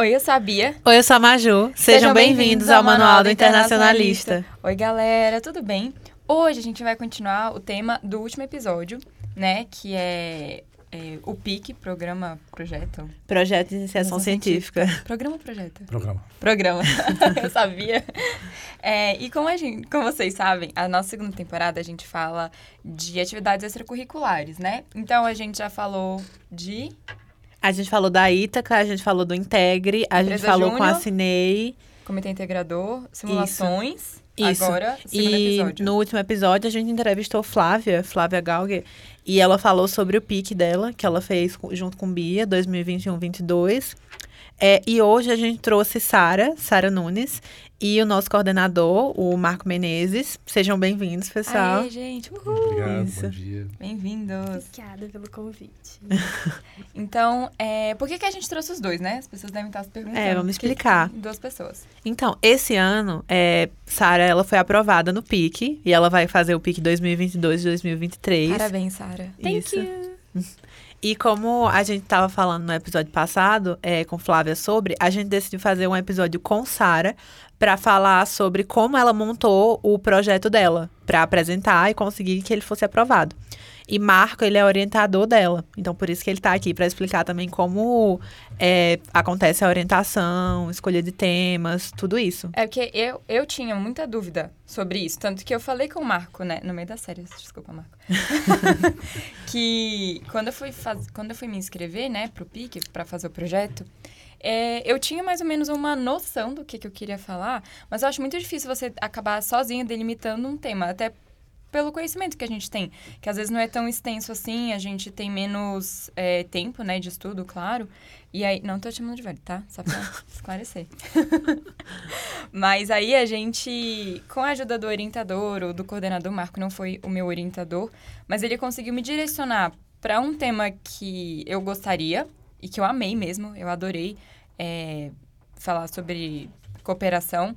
Oi, eu sou a Bia. Oi, eu sou a Maju. Sejam, Sejam bem-vindos ao Manual do Internacionalista. Internacionalista. Oi, galera, tudo bem? Hoje a gente vai continuar o tema do último episódio, né? Que é é, o PIC, Programa Projeto. Projeto de Iniciação Científica. Científica. Programa Projeto? Programa. Programa. Eu sabia. É, e como, a gente, como vocês sabem, a nossa segunda temporada a gente fala de atividades extracurriculares, né? Então a gente já falou de. A gente falou da Ítaca, a gente falou do Integre, a Empresa gente falou Júnior, com a Cinei. Comitê Integrador, simulações. Isso. Isso. Agora, e episódio. no último episódio a gente entrevistou Flávia, Flávia Galger, e ela falou sobre o pique dela, que ela fez junto com Bia, 2021-22. É, e hoje a gente trouxe Sara, Sara Nunes, e o nosso coordenador, o Marco Menezes. Sejam bem-vindos, pessoal. Aê, gente. Uhul. Obrigado, Isso. bom dia. Bem-vindos. Obrigada pelo convite. então, é, por que, que a gente trouxe os dois, né? As pessoas devem estar se perguntando. É, vamos explicar. Duas pessoas. Então, esse ano, é, Sara, ela foi aprovada no PIC, e ela vai fazer o PIC 2022-2023. Parabéns, Sara. Thank you. E como a gente estava falando no episódio passado, é, com Flávia sobre, a gente decidiu fazer um episódio com Sara para falar sobre como ela montou o projeto dela, para apresentar e conseguir que ele fosse aprovado. E Marco, ele é orientador dela. Então, por isso que ele está aqui, para explicar também como é, acontece a orientação, escolha de temas, tudo isso. É porque eu, eu tinha muita dúvida sobre isso. Tanto que eu falei com o Marco, né? No meio da série, desculpa, Marco. que quando eu, fui faz... quando eu fui me inscrever, né, pro PIC, para fazer o projeto, é, eu tinha mais ou menos uma noção do que, que eu queria falar, mas eu acho muito difícil você acabar sozinho delimitando um tema. Até pelo conhecimento que a gente tem, que às vezes não é tão extenso assim, a gente tem menos é, tempo, né, de estudo, claro. E aí, não tô te chamando de velho, tá? Só pra esclarecer. Mas aí a gente, com a ajuda do orientador ou do coordenador, Marco não foi o meu orientador, mas ele conseguiu me direcionar para um tema que eu gostaria e que eu amei mesmo, eu adorei é, falar sobre cooperação.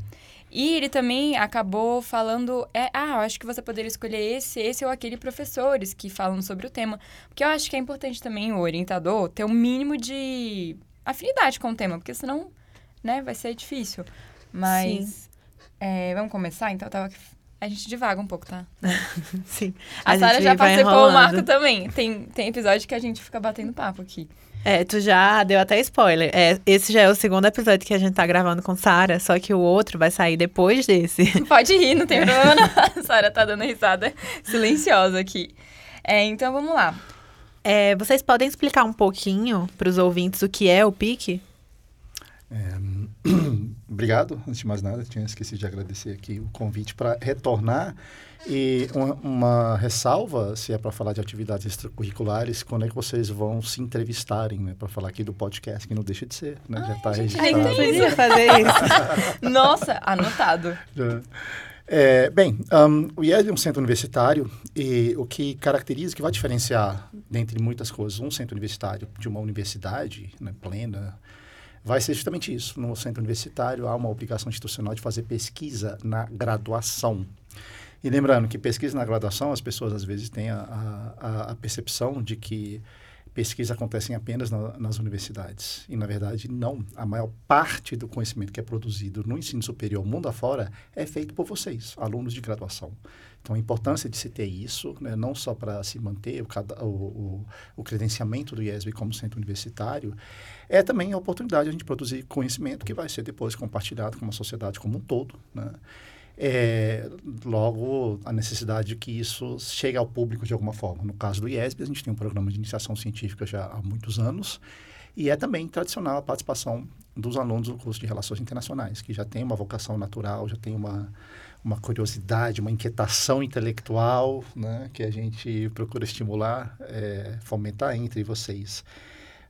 E ele também acabou falando, é, ah, eu acho que você poderia escolher esse, esse ou aquele professores que falam sobre o tema. Porque eu acho que é importante também o orientador ter um mínimo de afinidade com o tema, porque senão, né, vai ser difícil. Mas, é, vamos começar? Então, tava... A gente divaga um pouco, tá? Sim. A, a Sara já participou, o Marco também. Tem, tem episódio que a gente fica batendo papo aqui. É, tu já deu até spoiler. É, esse já é o segundo episódio que a gente tá gravando com Sara, só que o outro vai sair depois desse. Pode rir, não tem problema não. Sara tá dando risada silenciosa aqui. É, então vamos lá. É, vocês podem explicar um pouquinho para os ouvintes o que é o PIC? É, obrigado, antes de mais nada, tinha esquecido de agradecer aqui o convite para retornar e uma, uma, ressalva, se é para falar de atividades extracurriculares, quando é que vocês vão se entrevistarem, né? Para falar aqui do podcast, que não deixa de ser, né? Ai, Já está registrado. Nem podia fazer isso. Nossa, anotado. Já. É, bem, um, o IES é um centro universitário e o que caracteriza, que vai diferenciar, dentre muitas coisas, um centro universitário de uma universidade né, plena, vai ser justamente isso. No centro universitário há uma obrigação institucional de fazer pesquisa na graduação. E lembrando que pesquisa na graduação, as pessoas às vezes têm a, a, a percepção de que pesquisa acontecem apenas na, nas universidades. E, na verdade, não. A maior parte do conhecimento que é produzido no ensino superior, mundo afora, é feito por vocês, alunos de graduação. Então, a importância de se ter isso, né, não só para se manter o, o, o, o, credenciamento do IESB como centro universitário, é também a oportunidade de a gente produzir conhecimento que vai ser depois compartilhado com a sociedade como um todo. Né? É, logo, a necessidade de que isso chegue ao público de alguma forma. No caso do IESB, a gente tem um programa de iniciação científica já há muitos anos, e é também tradicional a participação dos alunos do curso de Relações Internacionais, que já tem uma vocação natural, já tem uma, uma curiosidade, uma inquietação intelectual, né, que a gente procura estimular, é, fomentar entre vocês.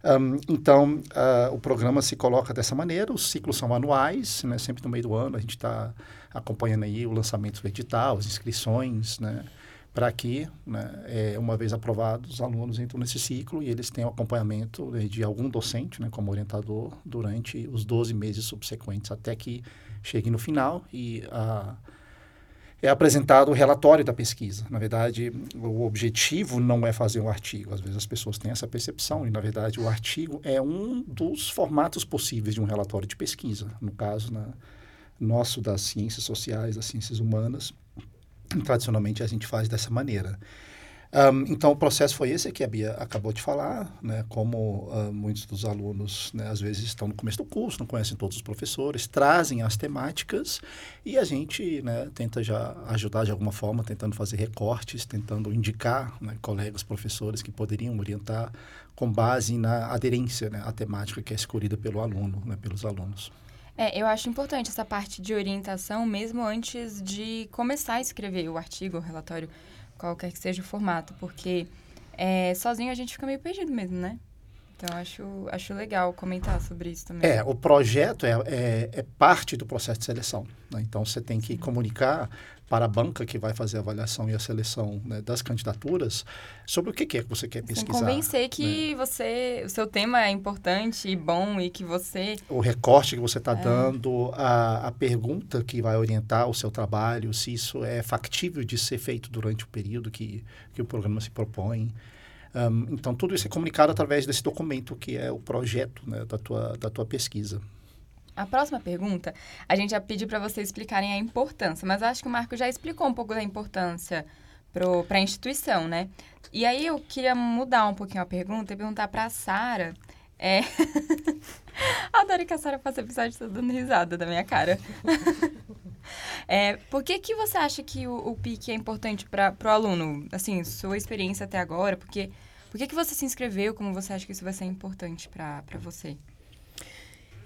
Um, então, uh, o programa se coloca dessa maneira, os ciclos são anuais, né, sempre no meio do ano a gente está acompanhando aí o lançamento do edital, as inscrições, né, para que, né, é, uma vez aprovados, os alunos entram nesse ciclo e eles têm o acompanhamento né, de algum docente, né, como orientador, durante os 12 meses subsequentes, até que chegue no final e a é apresentado o relatório da pesquisa. Na verdade, o objetivo não é fazer um artigo. Às vezes as pessoas têm essa percepção e, na verdade, o artigo é um dos formatos possíveis de um relatório de pesquisa. No caso na, nosso das ciências sociais, das ciências humanas, tradicionalmente a gente faz dessa maneira. Um, então, o processo foi esse que a Bia acabou de falar, né? Como uh, muitos dos alunos, né, às vezes, estão no começo do curso, não conhecem todos os professores, trazem as temáticas e a gente né, tenta já ajudar de alguma forma, tentando fazer recortes, tentando indicar né, colegas professores que poderiam orientar com base na aderência né, à temática que é escolhida pelo aluno, né, pelos alunos. É, eu acho importante essa parte de orientação, mesmo antes de começar a escrever o artigo, o relatório qualquer que seja o formato, porque é, sozinho a gente fica meio perdido mesmo, né? Então, acho, acho legal comentar sobre isso também. É, o projeto é, é, é parte do processo de seleção. Né? Então, você tem que comunicar para a banca que vai fazer a avaliação e a seleção né, das candidaturas sobre o que, é que você quer pesquisar. Sem convencer que né? você, o seu tema é importante e bom e que você... O recorte que você está é. dando, a, a pergunta que vai orientar o seu trabalho, se isso é factível de ser feito durante o período que, que o programa se propõe. Um, então, tudo isso é comunicado através desse documento que é o projeto né, da, tua, da tua pesquisa. A próxima pergunta, a gente já pediu para vocês explicarem a importância, mas acho que o Marco já explicou um pouco da importância para a instituição, né? E aí eu queria mudar um pouquinho a pergunta e perguntar para a Sara. É... Adoro que a Sara faça episódio toda dando risada da minha cara. é, por que, que você acha que o, o PIC é importante para o aluno? Assim, sua experiência até agora, porque, por que, que você se inscreveu? Como você acha que isso vai ser importante para você?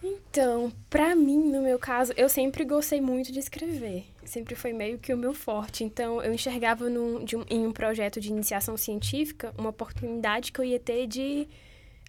Então, para mim, no meu caso, eu sempre gostei muito de escrever. Sempre foi meio que o meu forte. Então, eu enxergava num, um, em um projeto de iniciação científica uma oportunidade que eu ia ter de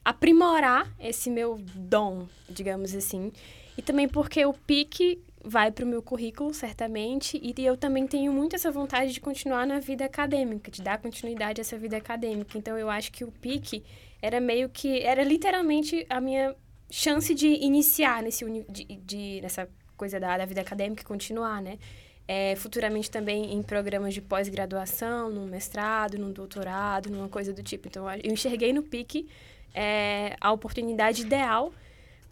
aprimorar esse meu dom, digamos assim. E também porque o PIC vai para o meu currículo, certamente, e eu também tenho muito essa vontade de continuar na vida acadêmica, de dar continuidade a essa vida acadêmica. Então, eu acho que o PIC era meio que, era literalmente a minha chance de iniciar nesse de, de, nessa coisa da, da vida acadêmica e continuar, né? É, futuramente também em programas de pós-graduação, no mestrado, no doutorado, numa coisa do tipo. Então, eu enxerguei no PIC é, a oportunidade ideal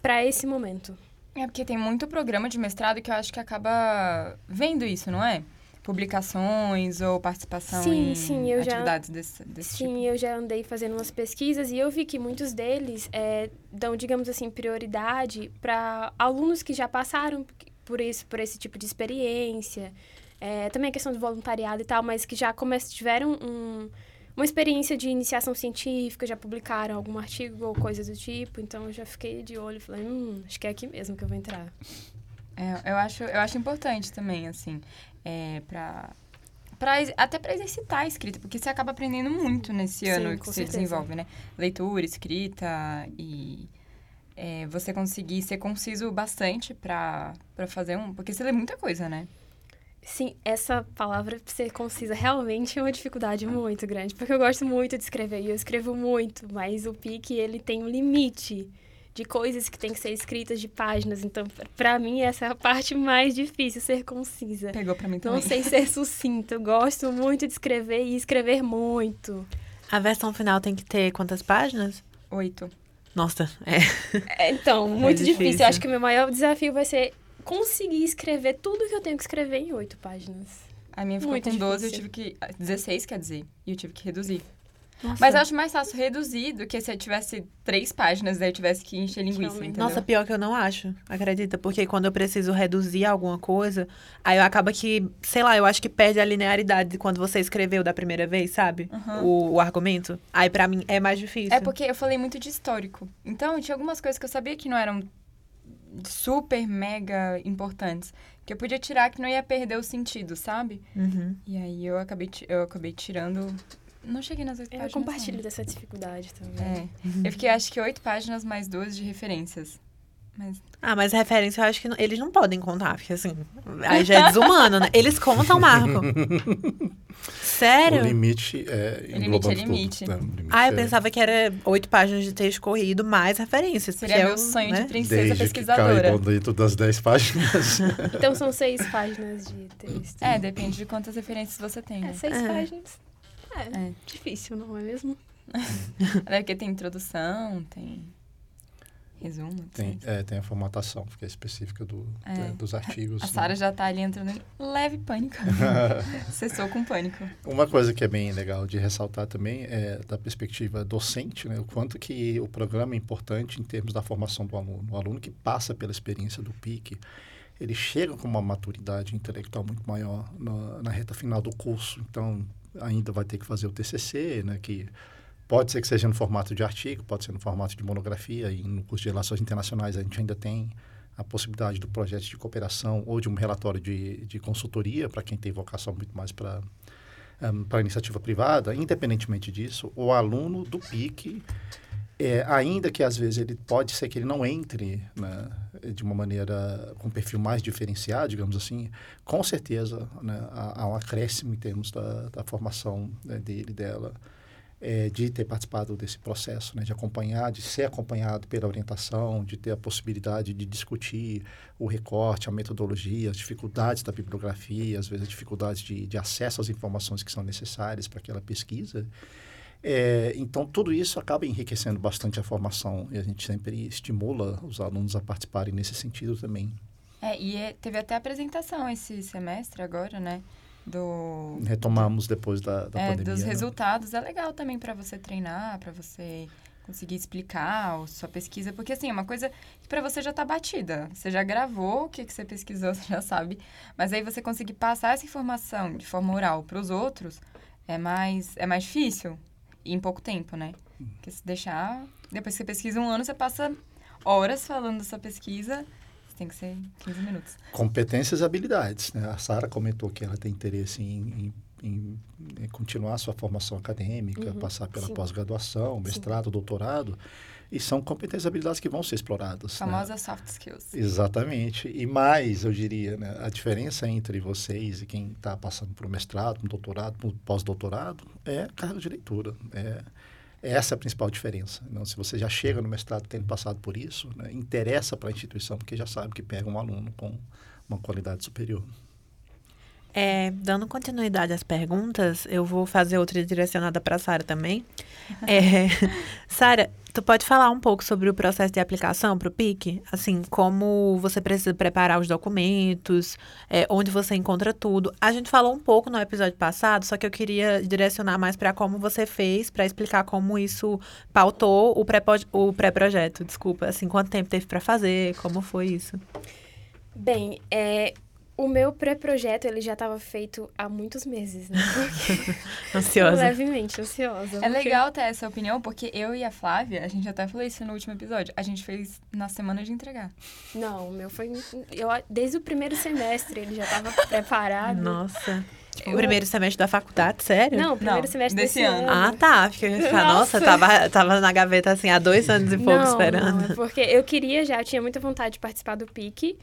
para esse momento. É porque tem muito programa de mestrado que eu acho que acaba vendo isso, não é? Publicações ou participação sim, em sim, atividades já, desse, desse sim, tipo? Sim, eu já andei fazendo umas pesquisas e eu vi que muitos deles é, dão, digamos assim, prioridade para alunos que já passaram por isso, por esse tipo de experiência. É, também a questão do voluntariado e tal, mas que já começam, tiveram um, uma experiência de iniciação científica, já publicaram algum artigo ou coisa do tipo, então eu já fiquei de olho e falei, hum, acho que é aqui mesmo que eu vou entrar. É, eu, acho, eu acho importante também, assim é, para Pra, até para exercitar a escrita, porque você acaba aprendendo muito nesse Sim, ano que você certeza. desenvolve, né? Leitura, escrita e é, você conseguir ser conciso bastante para fazer um. Porque você lê muita coisa, né? Sim, essa palavra ser concisa realmente é uma dificuldade muito grande, porque eu gosto muito de escrever e eu escrevo muito, mas o pique ele tem um limite de coisas que tem que ser escritas de páginas. Então, para mim, essa é a parte mais difícil, ser concisa. Pegou para mim também. Não sei ser sucinta. Eu gosto muito de escrever e escrever muito. A versão final tem que ter quantas páginas? Oito. Nossa, é. é então, muito é difícil. difícil. Eu acho que o meu maior desafio vai ser conseguir escrever tudo que eu tenho que escrever em oito páginas. A minha ficou muito com 12, difícil. eu tive que. 16, quer dizer. E eu tive que reduzir. Nossa. Mas eu acho mais fácil reduzir do que se eu tivesse três páginas, daí eu tivesse que encher linguiça, entendeu? Nossa, pior que eu não acho, acredita? Porque quando eu preciso reduzir alguma coisa, aí acaba que, sei lá, eu acho que perde a linearidade de quando você escreveu da primeira vez, sabe? Uhum. O, o, argumento. Aí para mim é mais difícil. É porque eu falei muito de histórico. Então, tinha algumas coisas que eu sabia que não eram super mega importantes que eu podia tirar que não ia perder o sentido, sabe? Uhum. E aí eu acabei, eu acabei tirando não cheguei nas oito páginas. Eu compartilho não. dessa dificuldade também. É. Eu fiquei, acho que, oito páginas mais duas de referências. Mas... Ah, mas referência eu acho que não, eles não podem contar, porque assim, aí já é desumano, né? Eles contam, Marco. Sério? O limite é limite é limite. tudo, né? O limite Ah, eu é- pensava que era oito páginas de texto corrido mais referências. Seria que é meu o- sonho né? de princesa Desde que pesquisadora. caibam dentro das 10 páginas. Então são seis páginas de texto. É, depende de quantas referências você tem. É, né? seis É. páginas. É, É. difícil, não é mesmo? Até porque tem introdução, tem resumo. Tem, etc. é, tem a formatação, que é específica do, É. é, dos artigos. A né? Sara já tá ali entrando em leve pânico. Cessou com pânico. Uma coisa que é bem legal de ressaltar também é da perspectiva docente, né, o quanto que o programa é importante em termos da formação do aluno. O aluno que passa pela experiência do PIC, ele chega com uma maturidade intelectual muito maior na, na reta final do curso. Então, ainda vai ter que fazer o TCC, né, que pode ser que seja no formato de artigo, pode ser no formato de monografia, e no curso de Relações Internacionais a gente ainda tem a possibilidade do projeto de cooperação ou de um relatório de, de consultoria para quem tem vocação muito mais para para a iniciativa privada, independentemente disso, o aluno do PIC, é, ainda que às vezes ele pode ser que ele não entre né, de uma maneira com um perfil mais diferenciado, digamos assim, com certeza né, há, há um acréscimo em termos da, da formação né, dele, dela, é, de ter participado desse processo, né, de acompanhar, de ser acompanhado pela orientação, de ter a possibilidade de discutir o recorte, a metodologia, as dificuldades da bibliografia, às vezes as dificuldades de, de acesso às informações que são necessárias para aquela pesquisa. É, então, tudo isso acaba enriquecendo bastante a formação e a gente sempre estimula os alunos a participarem nesse sentido também. É, e é- teve até apresentação esse semestre agora, né? Do, Retomamos depois da, da é, pandemia. dos né? resultados. É legal também para você treinar, para você conseguir explicar a sua pesquisa, porque assim, é uma coisa que para você já tá batida. Você já gravou o que, que você pesquisou, você já sabe. Mas aí você conseguir passar essa informação de forma oral para os outros é mais, é mais difícil. Em pouco tempo, né? Porque se deixar. Depois que você pesquisa um ano, você passa horas falando da sua pesquisa. Tem que ser 15 minutos. Competências e habilidades. Né? A Sara comentou que ela tem interesse em, em, em- continuar sua formação acadêmica, Uhum, passar pela sim. pós-graduação, mestrado, doutorado. E são competências e habilidades que vão ser exploradas. né? Famosa soft skills. Exatamente. E mais, eu diria, né, a diferença entre vocês e quem está passando por um mestrado, um doutorado, um pós-doutorado, é carga de leitura. É, essa é a principal diferença. Então, se você já chega no mestrado tendo passado por isso, né, interessa para a instituição, porque já sabe que pega um aluno com uma qualidade superior. É, dando continuidade às perguntas, eu vou fazer outra direcionada para a Sara também. É, Sara, tu pode falar um pouco sobre o processo de aplicação para o PIC? Assim, como você precisa preparar os documentos, é, onde você encontra tudo. A gente falou um pouco no episódio passado, só que eu queria direcionar mais para como você fez, para explicar como isso pautou o pré-projeto. Desculpa, assim, quanto tempo teve para fazer, como foi isso? Bem, é, o meu pré-projeto, ele já estava feito há muitos meses, né? Porque- Ansiosa. Levemente ansiosa. É legal ter essa opinião, porque eu e a Flávia, a gente até falou isso no último episódio, a gente fez na semana de entregar. Não, o meu foi... Eu, desde o primeiro semestre ele já estava preparado. Nossa. Eu- O primeiro semestre da faculdade, sério? Não, o primeiro Não, semestre desse desse, ano. Ah, tá. Ficar, nossa, Nossa. tava, tava na gaveta assim há dois anos e pouco não, esperando. Não, é porque eu queria já, eu tinha muita vontade de participar do PIC,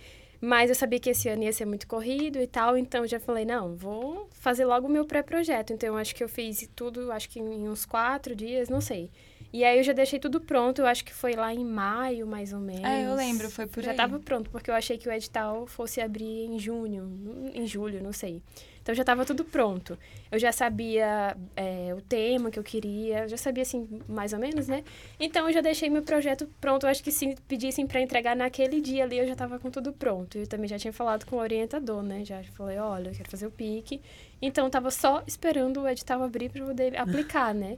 mas eu sabia que esse ano ia ser muito corrido e tal, então eu já falei, não, vou fazer logo o meu pré-projeto. Então eu acho que eu fiz tudo, acho que em uns quatro dias, não sei. E aí eu já deixei tudo pronto, eu acho que foi lá em maio, mais ou menos. É, eu lembro, foi por já aí. tava pronto, porque eu achei que o edital fosse abrir em junho, em julho, não sei. Então já estava tudo pronto. Eu já sabia é, o tema que eu queria, já sabia assim, mais ou menos, né? Então eu já deixei meu projeto pronto. Eu acho que se pedissem para entregar naquele dia ali, eu já estava com tudo pronto. Eu também já tinha falado com o orientador, né? Já falei, olha, eu quero fazer o PIC. Então eu tava só esperando o edital abrir para poder aplicar, né?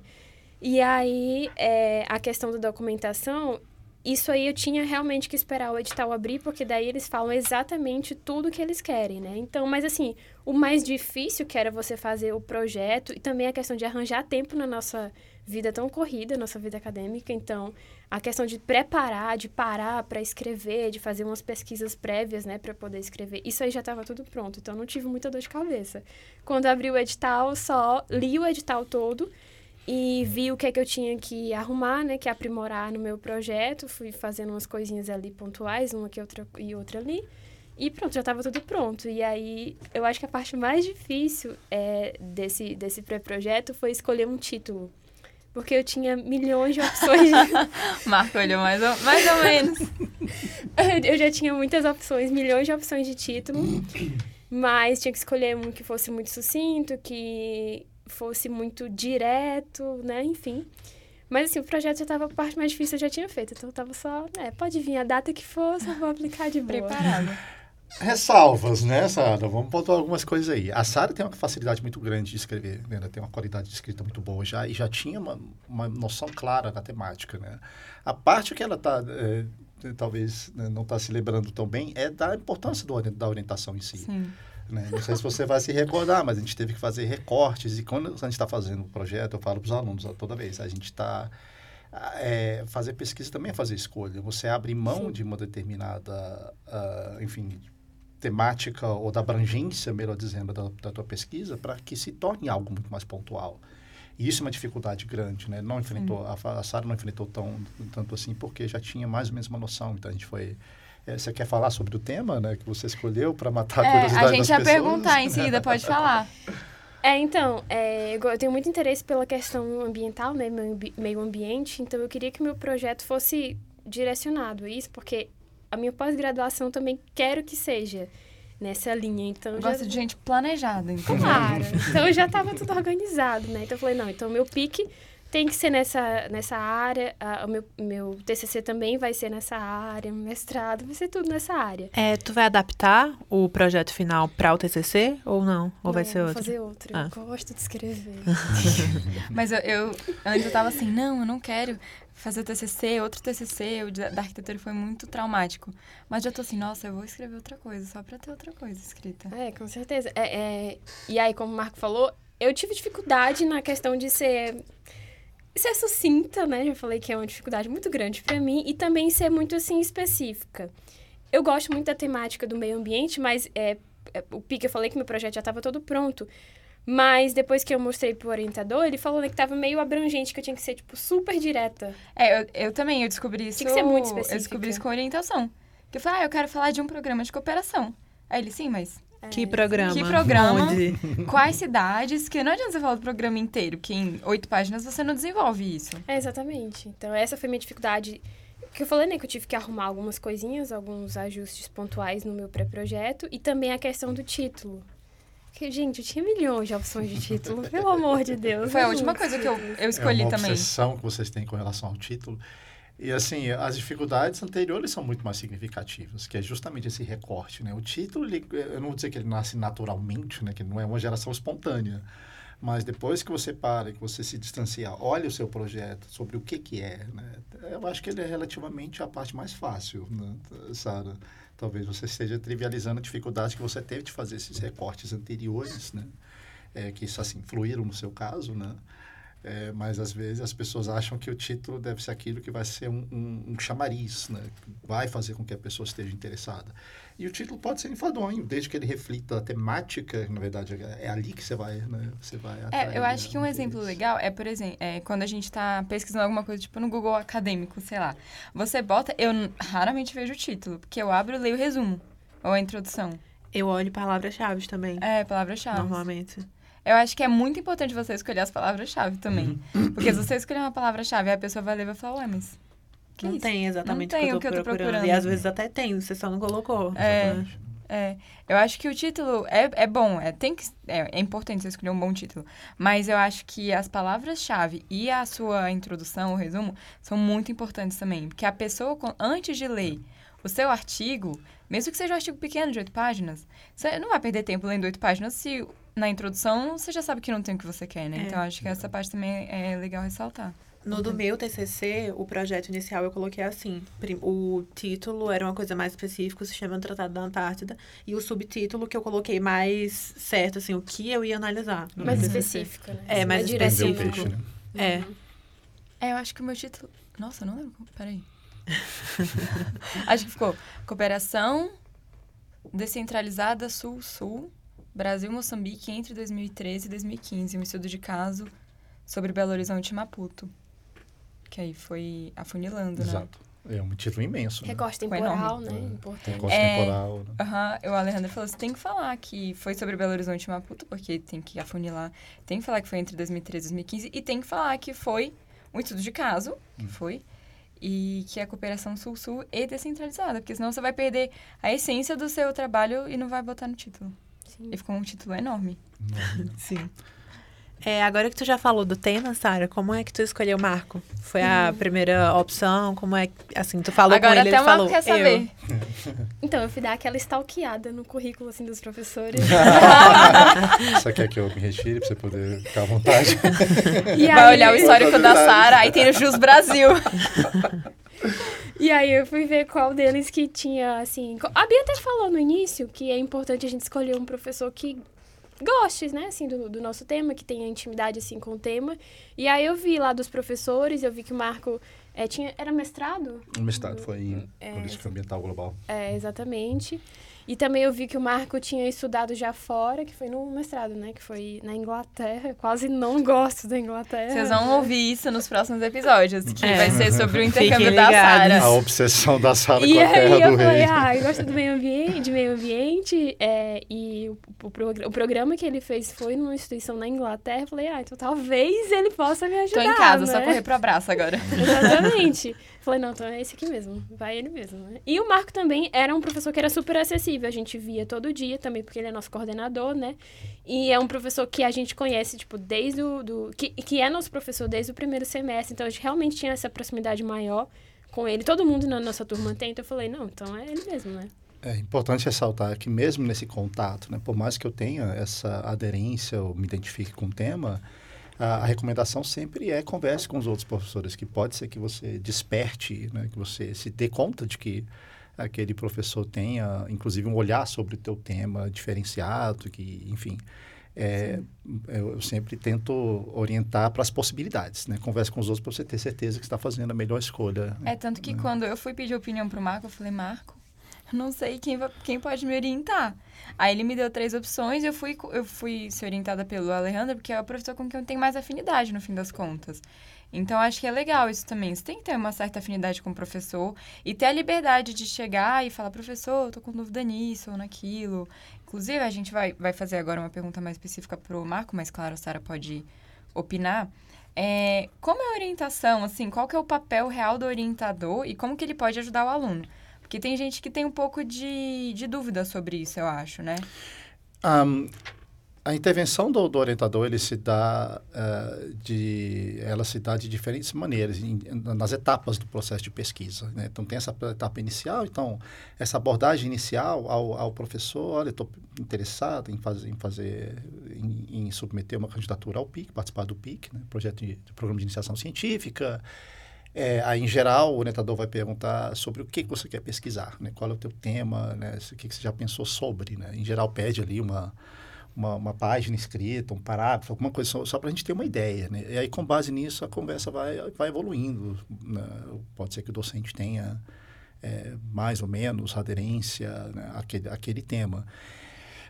E aí, é, a questão da documentação, isso aí eu tinha realmente que esperar o edital abrir, porque daí eles falam exatamente tudo que eles querem, né? Então, mas assim, o mais difícil que era você fazer o projeto e também a questão de arranjar tempo na nossa vida tão corrida, nossa vida acadêmica. Então, a questão de preparar, de parar para escrever, de fazer umas pesquisas prévias, né, para poder escrever, isso aí já estava tudo pronto. Então, não tive muita dor de cabeça. Quando abri o edital, só li o edital todo e vi o que é que eu tinha que arrumar, né, que aprimorar no meu projeto, fui fazendo umas coisinhas ali pontuais, uma aqui outra e outra ali. E pronto, já estava tudo pronto. E aí, eu acho que a parte mais difícil é, desse, desse pré-projeto foi escolher um título. Porque eu tinha milhões de opções. De... Marco olhou mais ou, mais ou menos. eu já tinha muitas opções, milhões de opções de título. Mas tinha que escolher um que fosse muito sucinto, que fosse muito direto, né? Enfim. Mas assim, o projeto já estava a parte mais difícil, eu já tinha feito. Então eu tava só, é, pode vir a data que for, só vou aplicar de boa. Preparado. Ressalvas, né, Sara? Vamos pontuar algumas coisas aí. A Sara tem uma facilidade muito grande de escrever, né? Ela tem uma qualidade de escrita muito boa já e já tinha uma, uma noção clara da temática, né? A parte que ela está, é, talvez né, não está se lembrando tão bem, é da importância do, da orientação em si. Sim. Né? Não sei se você vai se recordar, mas a gente teve que fazer recortes. E quando a gente está fazendo o projeto, eu falo para os alunos toda vez, a gente está... É, fazer pesquisa também é fazer escolha. Você abre mão Sim. de uma determinada, uh, enfim, temática ou da abrangência, melhor dizendo, da, da tua pesquisa para que se torne algo muito mais pontual. E isso é uma dificuldade grande, né? Não enfrentou, a, a Sara não enfrentou tão, tanto assim porque já tinha mais ou menos uma noção. Então a gente foi é, você quer falar sobre o tema, né, que você escolheu para matar a é, curiosidade A gente das ia pessoas? perguntar em seguida, pode falar. É, então, é, eu tenho muito interesse pela questão ambiental, né, meio ambiente, então eu queria que o meu projeto fosse direcionado a isso, porque a minha pós-graduação também quero que seja nessa linha. Então eu gosto já... de gente planejada, então. Claro. então já estava tudo organizado, né? Então eu falei, não, então meu pique tem que ser nessa, nessa área, o meu, meu TCC também vai ser nessa área, mestrado, vai ser tudo nessa área. É, tu vai adaptar o projeto final para o TCC ou não? Ou não, vai ser outro? Vou fazer outro. Ah. Eu gosto de escrever. Mas eu, eu antes eu tava assim, não, eu não quero fazer o TCC, outro TCC, o da arquitetura foi muito traumático. Mas já tô assim, nossa, eu vou escrever outra coisa, só pra ter outra coisa escrita. É, com certeza. É, é... E aí, como o Marco falou, eu tive dificuldade na questão de ser ser sucinta, né? Já falei que é uma dificuldade muito grande para mim e também ser muito assim específica. Eu gosto muito da temática do meio ambiente, mas é, é o Pique eu falei que meu projeto já estava todo pronto. Mas depois que eu mostrei pro orientador, ele falou né, que tava meio abrangente, que eu tinha que ser, tipo, super direta. É, eu, eu também, eu descobri isso. Tinha que ser muito específica. Eu descobri isso com orientação. Que eu falei, ah, eu quero falar de um programa de cooperação. Aí ele, sim, mas que é, programa? Que programa? Onde? Quais cidades? Que não adianta você falar do programa inteiro, que em oito páginas você não desenvolve isso. É, exatamente. Então, essa foi minha dificuldade. Que eu falei, né, que eu tive que arrumar algumas coisinhas, alguns ajustes pontuais no meu pré-projeto. E também a questão do título. Que, gente, eu tinha milhões de opções de título, pelo amor de Deus. Foi a última coisa que eu, eu escolhi é uma também. A obsessão que vocês têm com relação ao título. E assim, as dificuldades anteriores são muito mais significativas, que é justamente esse recorte, né? O título, ele, eu não vou dizer que ele nasce naturalmente, né? Que não é uma geração espontânea. Mas depois que você para, que você se distancia, olha o seu projeto, sobre o que que é, né? Eu acho que ele é relativamente a parte mais fácil, né, Sara? Talvez você esteja trivializando a dificuldade que você teve de fazer esses recortes anteriores, né? É, que isso, assim, fluíram no seu caso, né? É, mas às vezes as pessoas acham que o título deve ser aquilo que vai ser um, um, um, chamariz, né? vai fazer com que a pessoa esteja interessada. E o título pode ser enfadonho, desde que ele reflita a temática, na verdade é ali que você vai, né? Você vai é, eu acho que um exemplo legal é, por exemplo, é, quando a gente está pesquisando alguma coisa, tipo no Google Acadêmico, sei lá. Você bota, eu raramente vejo o título, porque eu abro e leio o resumo, ou a introdução. Eu olho palavras-chave também. É, palavras-chave. Normalmente. Eu acho que é muito importante você escolher as palavras-chave também. Uhum. Porque se você escolher uma palavra-chave, a pessoa vai ler e vai falar, ué, mas. Que não isso? tem exatamente não tem o que eu tô, procurando. procurando. E às vezes até tem, você só não colocou. É, é. Eu acho que o título é, é bom, é, tem que, é, é importante você escolher um bom título. Mas eu acho que as palavras-chave e a sua introdução, o resumo, são muito importantes também. Porque a pessoa, antes de ler o seu artigo, mesmo que seja um artigo pequeno de oito páginas, você não vai perder tempo lendo oito páginas se na introdução você já sabe que não tem o que você quer, né? É. Então acho que essa parte também é legal ressaltar. No do meu TCC, o projeto inicial eu coloquei assim. O título era uma coisa mais específica, se chama Tratado da Antártida. E o subtítulo que eu coloquei mais certo, assim, o que eu ia analisar. mais específico, né? É, mais específico. Né? É. É, eu acho que o meu título... Nossa, não lembro. Peraí. acho que ficou Cooperação Descentralizada Sul-Sul Brasil-Moçambique entre 2013 e 2015, um estudo de caso sobre Belo Horizonte e Maputo. Que aí foi afunilando, Exato. né? É um título imenso. Né? Recorte Foi temporal, né? É. Importante. Recorte É. temporal. Né? Aham, o Alejandro falou, você tem que falar que foi sobre Belo Horizonte e Maputo, porque tem que afunilar. Tem que falar que foi entre 2013 e 2015 e tem que falar que foi um estudo de caso, que foi, e que é cooperação sul-sul e descentralizada, porque senão você vai perder a essência do seu trabalho e não vai botar no título. Sim. E ficou um título enorme. Sim. É, agora que tu já falou do tema, Sara, como é que tu escolheu o Marco? Foi a primeira opção? Como é que, assim, tu falou Agora com ele, até ele o Marco falou, quer saber. Então, eu fui dar aquela stalkeada no currículo, assim, dos professores. Você quer que eu me retire pra você poder ficar à vontade? E Vai aí- olhar o histórico da Sara, aí tem o Jus Brasil. E aí eu fui ver qual deles que tinha, assim... A Bia até falou no início que é importante a gente escolher um professor que goste, né, assim, do, do nosso tema, que tenha intimidade, assim, com o tema. E aí eu vi lá dos professores, eu vi que o Marco é, tinha... Era mestrado? O mestrado foi em Política Ambiental Global. É, exatamente. E também eu vi que o Marco tinha estudado já fora, que foi no mestrado, né? Que foi na Inglaterra. Eu quase não gosto da Inglaterra. Vocês vão ouvir isso nos próximos episódios, que É. vai ser sobre o intercâmbio da. Sara. A obsessão da sala E com a aí terra eu do falei, rei. ah, eu gosto do meio ambiente, de meio ambiente, é, e o, o, o programa que ele fez foi numa instituição na Inglaterra. Eu falei, ah, então talvez ele possa me Tô ajudar. em casa, só né? correr pro abraço agora. Exatamente. Falei, não, então é esse aqui mesmo. Vai ele mesmo, né? E o Marco também era um professor que era super acessível. A gente via todo dia também, porque ele é nosso coordenador, né? E é um professor que a gente conhece, tipo, desde o... Do, que, que é nosso professor desde o primeiro semestre. Então, a gente realmente tinha essa proximidade maior com ele. Todo mundo na nossa turma tem. Então, eu falei, não, então é ele mesmo, né? É importante ressaltar que mesmo nesse contato, né, por mais que eu tenha essa aderência ou me identifique com o tema, a, a recomendação sempre é converse com os outros professores, que pode ser que você desperte, né, que você se dê conta de que aquele professor tenha, inclusive, um olhar sobre o teu tema diferenciado, que, enfim, é, eu, sempre tento orientar para as possibilidades, né? Converse com os outros para você ter certeza que está fazendo a melhor escolha. né? É, tanto que quando eu fui pedir opinião pro Marco, eu falei, Marco, não sei quem, quem pode me orientar. Aí ele me deu três opções e eu fui, eu fui ser orientada pelo Alejandro, porque é o professor com quem eu tenho mais afinidade, no fim das contas. Então, acho que é legal isso também. Você tem que ter uma certa afinidade com o professor e ter a liberdade de chegar e falar, professor, eu tô com dúvida nisso ou naquilo. Inclusive, a gente vai, vai fazer agora uma pergunta mais específica pro Marco, mas claro, a Sara pode opinar. É, como é a orientação, assim, qual que é o papel real do orientador e como que ele pode ajudar o aluno? Porque tem gente que tem um pouco de, de dúvida sobre isso, eu acho, né? Ahm, a intervenção do, do orientador ele se dá eh, de ela se dá de diferentes maneiras em- nas etapas do processo de pesquisa né? então tem essa etapa inicial então essa abordagem inicial ao, ao professor olha estou interessado em fazer em fazer em, em submeter uma candidatura ao PIC participar do PIC né? projeto de, de programa de iniciação científica é, aí, em geral, o orientador vai perguntar sobre o que, você quer pesquisar, né? Qual é o teu tema, né? O que, que você já pensou sobre, né? Em geral, pede ali uma, uma, uma página escrita, um parágrafo, alguma coisa só, só para a gente ter uma ideia, né? E aí, com base nisso, a conversa vai, vai evoluindo. né? Pode ser que o docente tenha é, mais ou menos aderência né? àquele, àquele tema.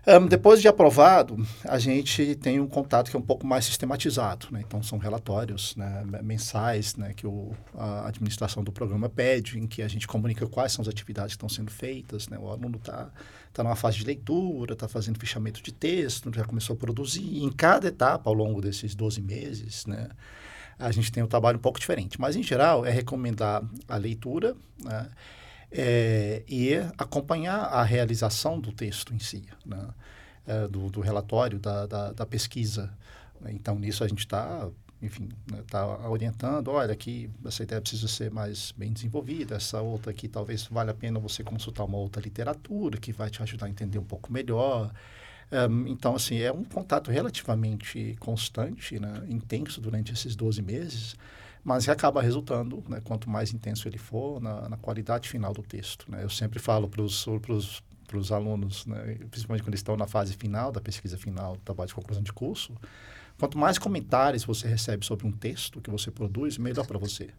Um, depois de aprovado, a gente tem um contato que é um pouco mais sistematizado. Né? Então, são relatórios né, mensais né, que o, a administração do programa pede, em que a gente comunica quais são as atividades que estão sendo feitas. Né? O aluno está tá numa fase de leitura, está fazendo fichamento de texto, já começou a produzir. E em cada etapa, ao longo desses 12 meses, né, a gente tem um trabalho um pouco diferente. Mas, em geral, é recomendar a leitura, né? É, e acompanhar a realização do texto em si, né? é, do, do, relatório, da, da, da pesquisa. Então, nisso a gente está, enfim, está né, orientando, olha, aqui essa ideia precisa ser mais bem desenvolvida, essa outra aqui talvez valha a pena você consultar uma outra literatura que vai te ajudar a entender um pouco melhor. Um, então, assim, é um contato relativamente constante, né, intenso durante esses 12 meses, mas acaba resultando, né, quanto mais intenso ele for, na, na qualidade final do texto. Né? Eu sempre falo para os alunos, né, principalmente quando eles estão na fase final da pesquisa final, do trabalho de conclusão de curso, quanto mais comentários você recebe sobre um texto que você produz, melhor para você.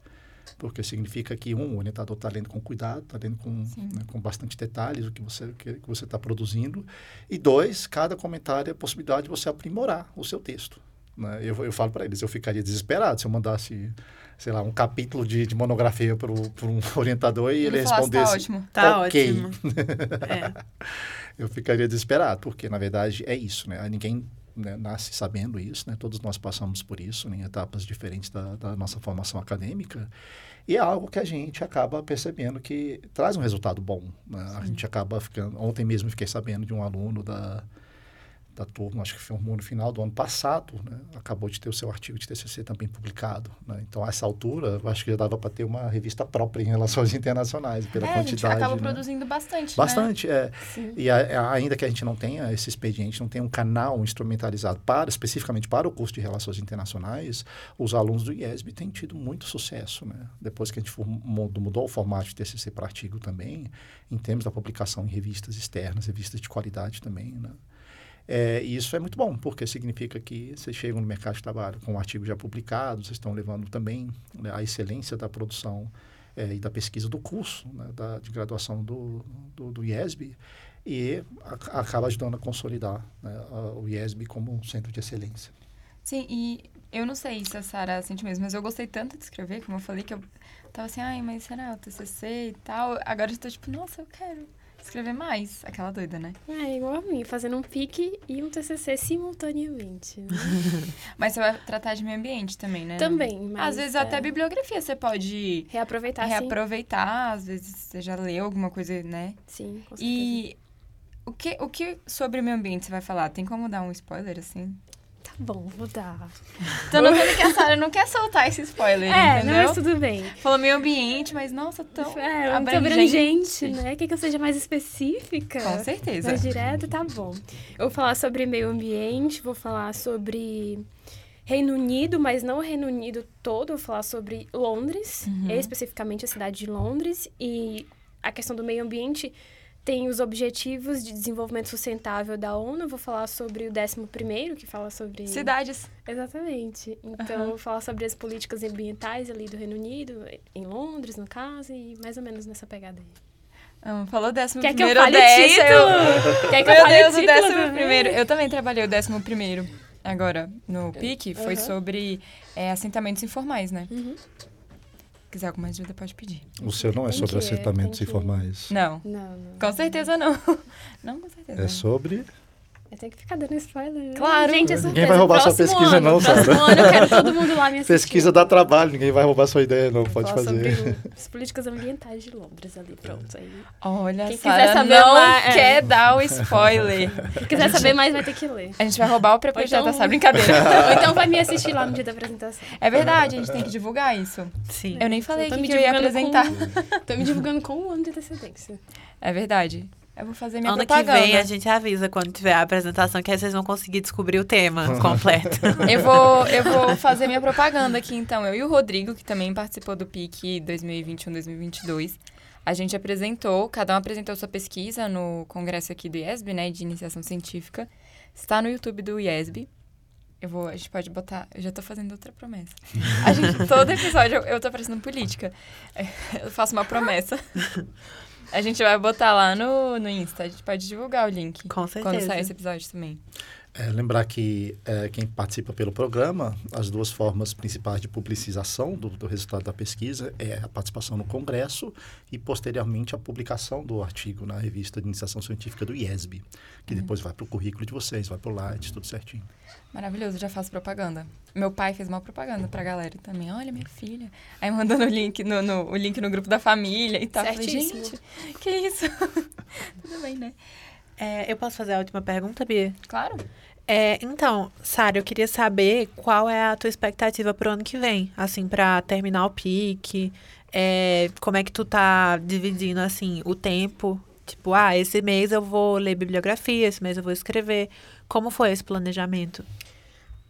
Porque significa que, um, o orientador está lendo com cuidado, está lendo com, né, com bastante detalhes o que você que, que você está produzindo. E dois, cada comentário é a possibilidade de você aprimorar o seu texto. Né? Eu, eu falo para eles, eu ficaria desesperado se eu mandasse, sei lá, um capítulo de, de monografia para um orientador e ele, Ele tá respondesse. ótimo. Tá ok. ótimo. É. eu ficaria desesperado, porque na verdade é isso, né? Ninguém né, nasce sabendo isso, né? Todos nós passamos por isso em etapas diferentes da, da nossa formação acadêmica. E é algo que a gente acaba percebendo que traz um resultado bom. Né? A gente acaba ficando. Ontem mesmo fiquei sabendo de um aluno da, da turma, acho que formou no final do ano passado, né? acabou de ter o seu artigo de TCC também publicado. Né? Então, a essa altura, acho que já dava para ter uma revista própria em relações internacionais, pela é, a gente quantidade. acaba né? produzindo bastante, né? Bastante, é. Sim. E a- a- ainda que a gente não tenha esse expediente, não tenha um canal instrumentalizado para, especificamente para o curso de Relações Internacionais, os alunos do IESB têm tido muito sucesso, né? Depois que a gente mudou, mudou o formato de TCC para artigo também, em termos da publicação em revistas externas, revistas de qualidade também, né? É, e isso é muito bom, porque significa que vocês chegam no mercado de trabalho com um artigo já publicado, vocês estão levando também né, a excelência da produção é, e da pesquisa do curso né, da, de graduação do, do, do IESB e a- acaba ajudando a consolidar né, a- o IESB como um centro de excelência. Sim, e eu não sei se a Sara sente mesmo, mas eu gostei tanto de escrever, como eu falei, que eu tava assim, ai, mas será o TCC e tal? Agora eu tô tipo, nossa, eu quero escrever mais. Aquela doida, né? É igual a mim, fazendo um PIC e um TCC simultaneamente. né? Mas você vai tratar de meio ambiente também, né? Também, mas... Às vezes é, até bibliografia você pode Reaproveitar, sim. reaproveitar, às vezes você já leu alguma coisa, né? Sim, com certeza. E o que, o que sobre meio ambiente você vai falar? Tem como dar um spoiler, assim? Bom, vou dar. Tô notando que a Sara não quer soltar esse spoiler, É, entendeu? não, mas tudo bem. Falou meio ambiente, mas nossa, tão É, abrangente. abrangente, né? Quer que eu seja mais específica? Com certeza. Mais direto, tá bom. Eu vou falar sobre meio ambiente, vou falar sobre Reino Unido, mas não o Reino Unido todo, vou falar sobre Londres, Uhum. especificamente a cidade de Londres. E a questão do meio ambiente tem os Objetivos de Desenvolvimento Sustentável da ONU, eu vou falar sobre o 11º, que fala sobre... Cidades. Exatamente. Então, eu vou falar sobre as políticas ambientais ali do Reino Unido, em Londres, no caso, e mais ou menos nessa pegada aí. Ah, falou décimo Quer que eu primeiro fale título? eu- Quer que eu Meu fale Deus, o décimo também? primeiro. Eu também trabalhei o décimo primeiro agora no PIC. Foi Aham. sobre é, assentamentos informais, né? Uhum. Se quiser alguma ajuda, pode pedir. O seu não é Tem sobre que- que- informais. Não, Não, não. com certeza não. Não, com certeza. É sobre. Eu tenho que ficar dando spoiler. Claro. Gente, é Ninguém vai roubar sua pesquisa, ano, não, Sara. ano eu quero todo mundo lá me assistir. Pesquisa dá trabalho, ninguém vai roubar sua ideia, não. Vou Pode fazer. sobre as políticas ambientais de Londres ali, pronto. Aí. Olha, Quem Sara quiser saber não mais- é. quer dar o spoiler. Se quiser saber mais, vai ter que ler. A gente vai roubar o pré-projeto, então- essa brincadeira. Ou então vai me assistir lá no dia da apresentação. É verdade, a gente tem que divulgar isso. Sim. Eu nem falei Eu que, me que eu ia apresentar. com- Tô me divulgando com um ano de antecedência. É verdade. Eu vou fazer minha Ano que propaganda. vem a gente avisa quando tiver a apresentação, que aí vocês vão conseguir descobrir o tema completo. Eu vou, eu vou fazer minha propaganda aqui, então. Eu e o Rodrigo, que também participou do PIC 2021-2022, a gente apresentou, cada um apresentou sua pesquisa no congresso aqui do IESB, né, de iniciação científica. Está no YouTube do IESB. Eu vou, a gente pode botar, eu já tô fazendo outra promessa. A gente, todo episódio eu, eu tô parecendo política. Eu faço uma promessa. A gente vai botar lá no, no Insta, a gente pode divulgar o link. Com Quando certeza. sair esse episódio também. É, lembrar que é, quem participa pelo programa, as duas formas principais de publicização do, do resultado da pesquisa é a participação no congresso e, posteriormente, a publicação do artigo na revista de iniciação científica do IESB, que depois vai para o currículo de vocês, vai para o Lattes, tudo certinho. Maravilhoso, já faço propaganda. Meu pai fez uma propaganda pra galera também. Olha, minha filha. Aí mandando o link no, no- o link no grupo da família e tal. Eu Falei, Certíssimo. gente, que isso? Tudo bem, né? É, eu posso fazer a última pergunta, Bia? Claro. É, então, Sara, eu queria saber qual é a tua expectativa pro ano que vem, assim, pra terminar o PIC, é, como é que tu tá dividindo, assim, o tempo, tipo, ah, esse mês eu vou ler bibliografia, esse mês eu vou escrever, como foi esse planejamento?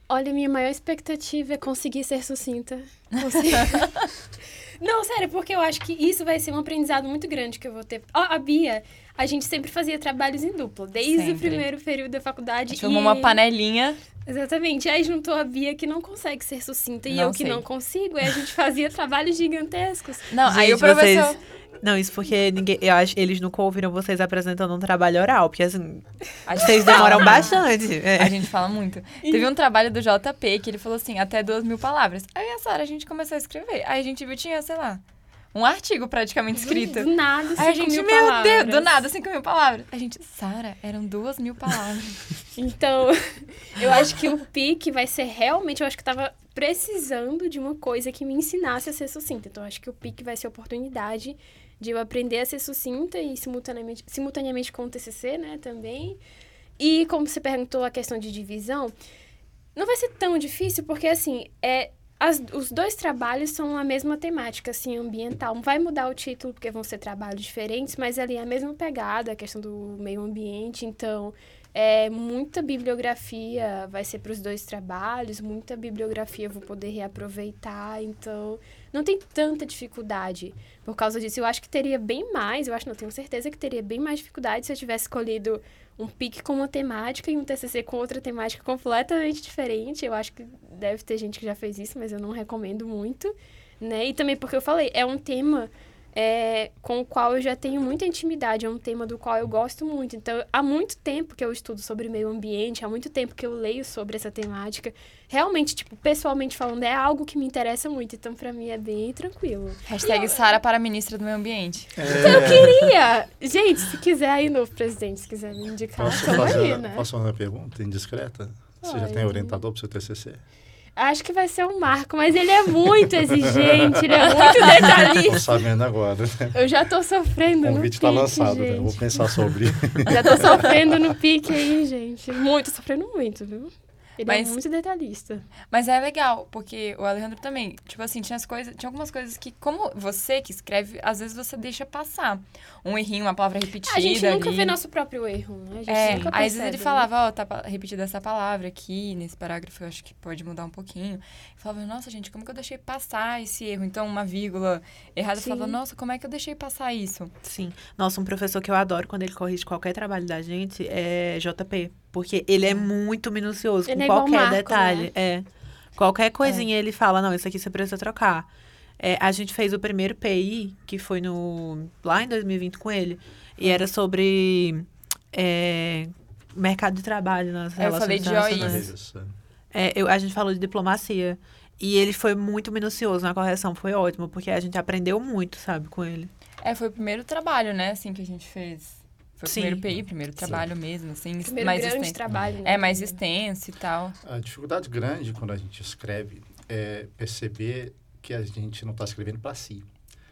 Olha, minha maior expectativa é conseguir ser sucinta. Conseguir- Não, sério, porque eu acho que isso vai ser um aprendizado muito grande que eu vou ter. Ó, a Bia, a gente sempre fazia trabalhos em dupla, desde o Sempre. primeiro período da A faculdade. gente formou e- uma panelinha. Exatamente. Aí juntou a Bia que não consegue ser sucinta e Não eu que sei. não consigo. E a gente fazia trabalhos gigantescos. Não, aí o Gente, professor. vocês Não, isso porque ninguém, eu acho, eles nunca ouviram vocês apresentando um trabalho oral, porque assim, vocês demoram bastante. é. A gente fala muito. Teve um trabalho do JP que ele falou assim, até duas mil palavras. Aí a Sara, a gente começou a escrever. Aí a gente viu, tinha, sei lá, um artigo praticamente escrito. Do nada, Aí a cinco gente, mil meu palavras. Deus, do nada, cinco mil palavras. A gente, Sara, eram duas mil palavras. Então, eu acho que o pique vai ser realmente, eu acho que eu tava precisando de uma coisa que me ensinasse a ser sucinta. Então, eu acho que o pique vai ser a oportunidade de eu aprender a ser sucinta e simultaneamente, simultaneamente com o TCC, né, também. E como você perguntou a questão de divisão, não vai ser tão difícil, porque, assim, é, as- os dois trabalhos são a mesma temática, assim, ambiental. Vai mudar o título, porque vão ser trabalhos diferentes, mas ali é a mesma pegada, a questão do meio ambiente. Então, é, muita bibliografia vai ser para os dois trabalhos, muita bibliografia eu vou poder reaproveitar, então não tem tanta dificuldade por causa disso. Eu acho que teria bem mais, eu acho, não tenho certeza que teria bem mais dificuldade se eu tivesse escolhido um pique com uma temática e um TCC com outra temática completamente diferente. Eu acho que deve ter gente que já fez isso, mas eu não recomendo muito, né? E também porque eu falei, é um tema é, com o qual eu já tenho muita intimidade, é um tema do qual eu gosto muito. Então, há muito tempo que eu estudo sobre meio ambiente, há muito tempo que eu leio sobre essa temática. Realmente, tipo, pessoalmente falando, é algo que me interessa muito, então pra mim é bem tranquilo. Hashtag Sara para ministra do meio ambiente. Eu queria! Gente, se quiser aí, novo presidente, se quiser me indicar, Posso fazer, aí, né? posso fazer uma pergunta indiscreta? Você já tem orientador para o seu TCC? Acho que vai ser o Marco, mas ele é muito exigente, ele é muito detalhista. Estou sabendo agora. né? Eu já tô sofrendo O no pique, está lançado, né? Eu Vou gente. pensar sobre. Já tô sofrendo no pique aí, gente. Muito, sofrendo muito, viu? Ele Mas- é muito detalhista. Mas é legal, porque o Alejandro também, tipo assim, tinha as coisas, tinha algumas coisas que, como você que escreve, às vezes você deixa passar. Um errinho, uma palavra repetida. A gente nunca ali. vê nosso próprio erro, né? A gente É, nunca aí às vezes percebe, ele né? falava, ó, tá pa- repetida essa palavra aqui, nesse parágrafo eu acho que pode mudar um pouquinho. Eu falava, nossa, gente, como que eu deixei passar esse erro? Então, uma vírgula errada, eu Sim. falava, nossa, como é que eu deixei passar isso? Sim. Nossa, um professor que eu adoro quando ele corrige qualquer trabalho da gente é JP. Porque ele é muito minucioso Ele com é qualquer Marco, detalhe. né? É. Qualquer coisinha ele fala, não, isso aqui você precisa trocar. É, a gente fez o primeiro PI, que foi no lá em 2020 com ele. E era sobre é, mercado de trabalho nas É, eu relações falei de. OIs. Isso. É, eu- a gente falou de diplomacia. E ele foi muito minucioso na correção, foi ótimo, porque a gente aprendeu muito, sabe, com ele. É, foi o primeiro trabalho, né, assim, que a gente fez. Foi o Sim. primeiro PI, primeiro trabalho mesmo, assim, Primeiro mais grande extenso. trabalho, né? É, mais extenso e tal. A dificuldade grande quando a gente escreve é perceber que a gente não está escrevendo para si.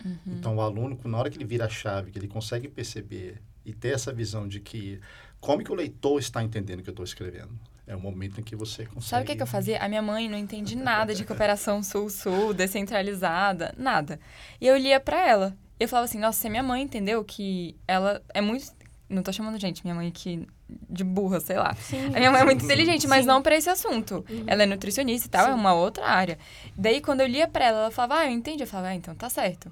Uhum. Então, o aluno, na hora que ele vira a chave, que ele consegue perceber e ter essa visão de que como que o leitor está entendendo o que eu estou escrevendo, é o momento em que você consegue... Sabe o que, que eu fazia? A minha mãe não entende nada de cooperação sul-sul, descentralizada, nada. E eu lia pra ela. Eu falava assim, nossa, se a minha mãe entendeu que ela é muito. Não tô chamando gente, minha mãe que. de burra, sei lá. Sim. A minha mãe é muito inteligente, mas Sim. não pra esse assunto. Ela é nutricionista e tal, é Sim. uma outra área. Daí, quando eu lia pra ela, ela falava, ah, eu entendi. Eu falava, ah, então tá certo.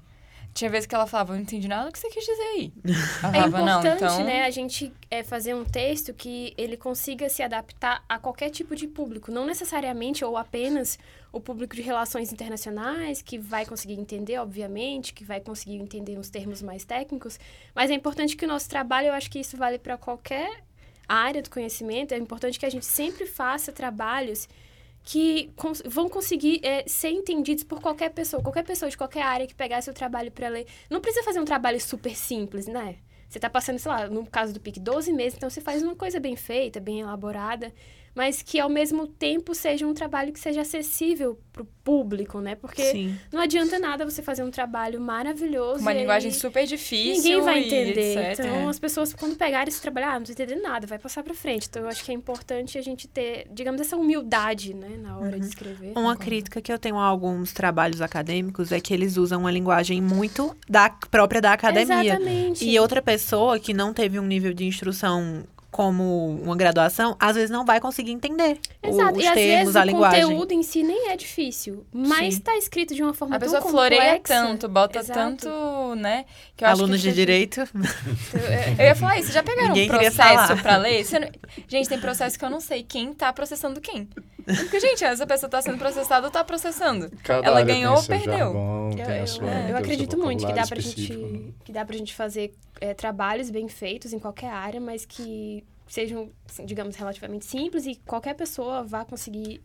Tinha vezes que ela falava, eu não entendi nada do que você quis dizer aí. Ela É falava, não, importante, então... né, a gente é, fazer um texto que ele consiga se adaptar a qualquer tipo de público, não necessariamente ou apenas o público de relações internacionais, que vai conseguir entender, obviamente, que vai conseguir entender os termos mais técnicos, mas é importante que o nosso trabalho, eu acho que isso vale para qualquer área do conhecimento, é importante que a gente sempre faça trabalhos que cons- vão conseguir é, ser entendidos por qualquer pessoa, qualquer pessoa de qualquer área que pegar seu trabalho para ler. Não precisa fazer um trabalho super simples, né? Você tá passando, sei lá, no caso do PIC, 12 meses, então você faz uma coisa bem feita, bem elaborada, mas que ao mesmo tempo seja um trabalho que seja acessível pro público, né? Porque Sim. não adianta nada você fazer um trabalho maravilhoso. Uma e linguagem super difícil Ninguém vai entender. etc. Então, as pessoas, quando pegarem esse trabalho, ah, não tô entendendo nada, vai passar pra frente. Então, eu acho que é importante a gente ter, digamos, essa humildade, né, na hora de escrever. Uma crítica que eu tenho a alguns trabalhos acadêmicos é que eles usam uma linguagem muito da própria da academia. Exatamente. E outra pessoa que não teve um nível de instrução como uma graduação, às vezes não vai conseguir entender o- Exato. os e às termos, vezes a o linguagem. conteúdo em si nem é difícil, mas Sim. tá escrito de uma forma A tão pessoa complexa. floreia tanto, bota Exato. tanto, né? Que eu acho Alunos que de direito. Eu ia falar isso, já pegaram Ninguém um processo pra ler? Você não- Gente, tem processo que eu não sei quem tá processando quem. Porque, gente, essa pessoa tá sendo processada ou tá processando? Cada Ela ganhou ou perdeu? jargão, Eu, eu- sua- eu acredito muito que dá pra específico, né? gente que dá pra gente fazer é, trabalhos bem feitos em qualquer área, mas que sejam, assim, digamos, relativamente simples e qualquer pessoa vá conseguir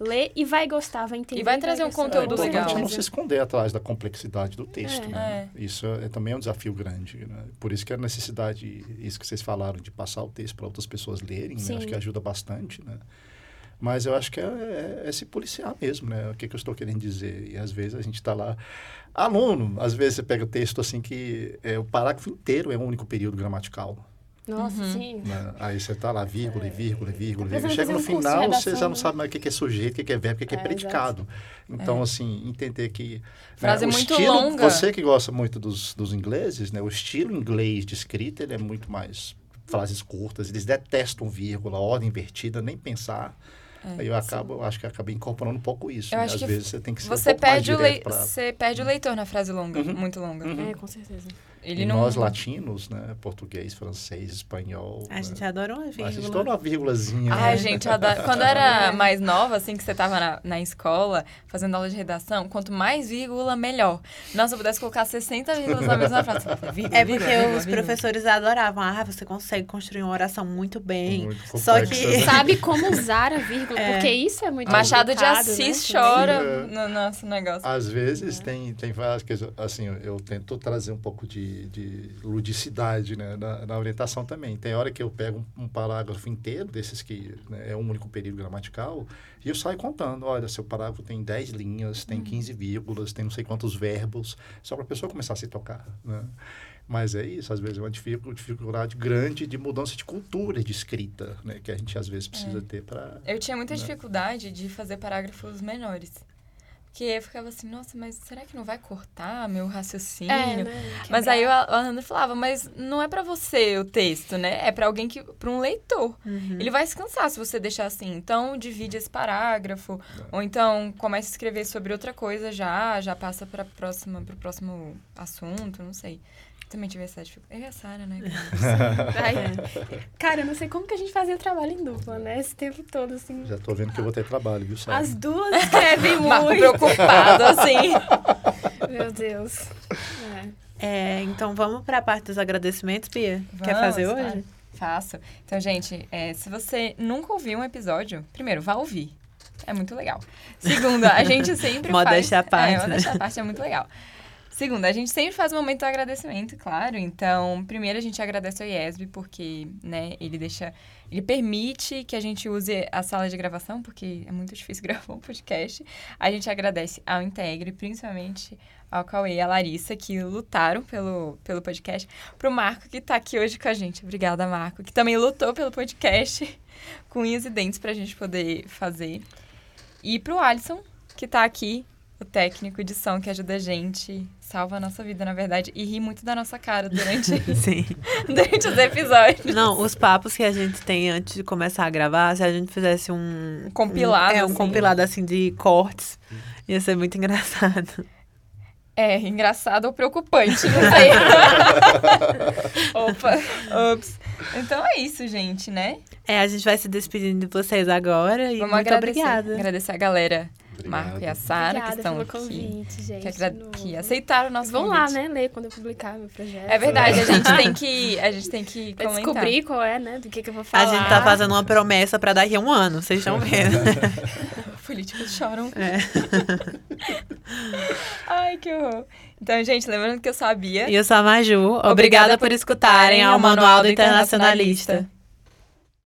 ler e vai gostar, vai entender. E vai trazer um conteúdo É importante legal. não se esconder atrás da complexidade do texto. É. né? Isso é, também é um desafio grande. né? Por isso que a necessidade, isso que vocês falaram, de passar o texto para outras pessoas lerem, né? Acho que ajuda bastante. Né? Mas eu acho que é, é- é se policiar mesmo, né? O que, que eu estou querendo dizer? E às vezes a gente está lá... Aluno, às vezes você pega o texto assim que é, o parágrafo inteiro é um único período gramatical. Nossa, Uhum. sim. né? Aí você tá lá, vírgula, e vírgula, e vírgula, Tá vírgula. Chega no um final, você já não né? sabe mais o que é sujeito, o que é verbo, o que é, É, predicado. Então, assim, entender que... né, Frase o muito estilo, longa. Você que gosta muito dos, dos ingleses, né? O estilo inglês de escrita, ele é muito mais frases curtas. Eles detestam vírgula, ordem invertida, nem pensar. Aí eu acabo, eu acho que acabei incorporando um pouco isso. Eu né? acho Às que vezes você tem que ser Você um pouco mais perde, o lei... pra- você perde o leitor na frase longa, Uhum. muito longa. Uhum. É, com certeza. Ele E não... nós latinos, né? Português, francês, espanhol. A né? gente adora uma A gente vírgula. adora uma vírgulazinha. Ai, né? gente, eu adoro. Quando eu era mais nova, assim, que você tava na, na escola, fazendo aula de redação, quanto mais vírgula, melhor. Nossa, eu pudesse colocar 60 vírgulas na mesma frase. Vírgula, É vírgula, porque vírgula, os vírgula. professores adoravam. Ah, você consegue construir uma oração muito bem. Muito Só que- né? Sabe como usar a vírgula, É. porque isso é muito Machado de complicado, Assis né, chora É. no nosso negócio. Às vezes tem, tem várias coisas, assim, eu, eu tento trazer um pouco de, de ludicidade né, na, na orientação também. Tem hora que eu pego um, um parágrafo inteiro, desses que né, é um único período gramatical, e eu saio contando, olha, seu parágrafo tem 10 linhas, tem 15 vírgulas, tem não sei quantos verbos, só para a pessoa começar a se tocar, né? Mas é isso, às vezes é uma dificu- dificuldade grande de mudança de cultura de escrita, né? Que a gente às vezes precisa ter para... Eu tinha muita Né? dificuldade de fazer parágrafos menores. Porque eu ficava assim, nossa, mas será que não vai cortar meu raciocínio? É, né? Mas aí o Alejandro falava, mas não é pra você o texto, né? É pra alguém que, para um leitor. Uhum. Ele vai se cansar se você deixar assim. Então divide esse parágrafo, ou então começa a escrever sobre outra coisa já, já passa para próxima, pro próximo assunto, não sei. Também tive essa dificuldade. Eu e a Sara, né? Ai, É. Cara, eu não sei como que a gente fazia trabalho em dupla, né? Esse tempo todo, assim. Já tô vendo que eu vou ter trabalho, viu, Sara? As duas escrevem muito. preocupado, assim. Meu Deus. É. É, então vamos para a parte dos agradecimentos, Pia? Quer Vamos, fazer claro. hoje? Faço. Então, gente, é, se você nunca ouviu um episódio, primeiro, vá ouvir. É muito legal. Segundo, a gente sempre Modéstia à faz... parte, É, né? modéstia à parte é muito legal. Segundo, a gente sempre faz um momento de agradecimento, claro. Então, primeiro a gente agradece ao IESB, porque, né, ele deixa... Ele permite que a gente use a sala de gravação, porque é muito difícil gravar um podcast. A gente agradece ao Integre, principalmente ao Cauê e à Larissa, que lutaram pelo, pelo podcast. Pro Marco, que tá aqui hoje com a gente. Obrigada, Marco. Que também lutou pelo podcast com unhas e dentes pra gente poder fazer. E pro Alisson, que tá aqui, o técnico de som que ajuda a gente, salva a nossa vida, na verdade, e ri muito da nossa cara durante, durante os episódios. Não, os papos que a gente tem antes de começar a gravar, se a gente fizesse um... Um compilado, um- é, um assim. compilado, assim, de cortes, ia ser muito engraçado. É, engraçado ou preocupante, não sei. Opa, ups. Então é isso, gente, né? É, a gente vai se despedindo de vocês agora e Vamos muito agradecer. obrigada. Agradecer a galera, Obrigado. Marco e a Sara, que Obrigada estão pelo aqui. convite, gente. Que, que aceitaram o nosso Vão lá, convite. né? Ler quando eu publicar meu projeto. É verdade, a gente tem que, a gente tem que comentar. descobrir qual é, né? Do que, que eu vou A falar. gente tá fazendo uma promessa pra daqui a um ano, vocês estão vendo. Políticos choram. É. Ai, que horror. Então, gente, lembrando que eu sou a Bia. E eu sou a Maju. Obrigada, por escutarem ao Manual do Internacionalista.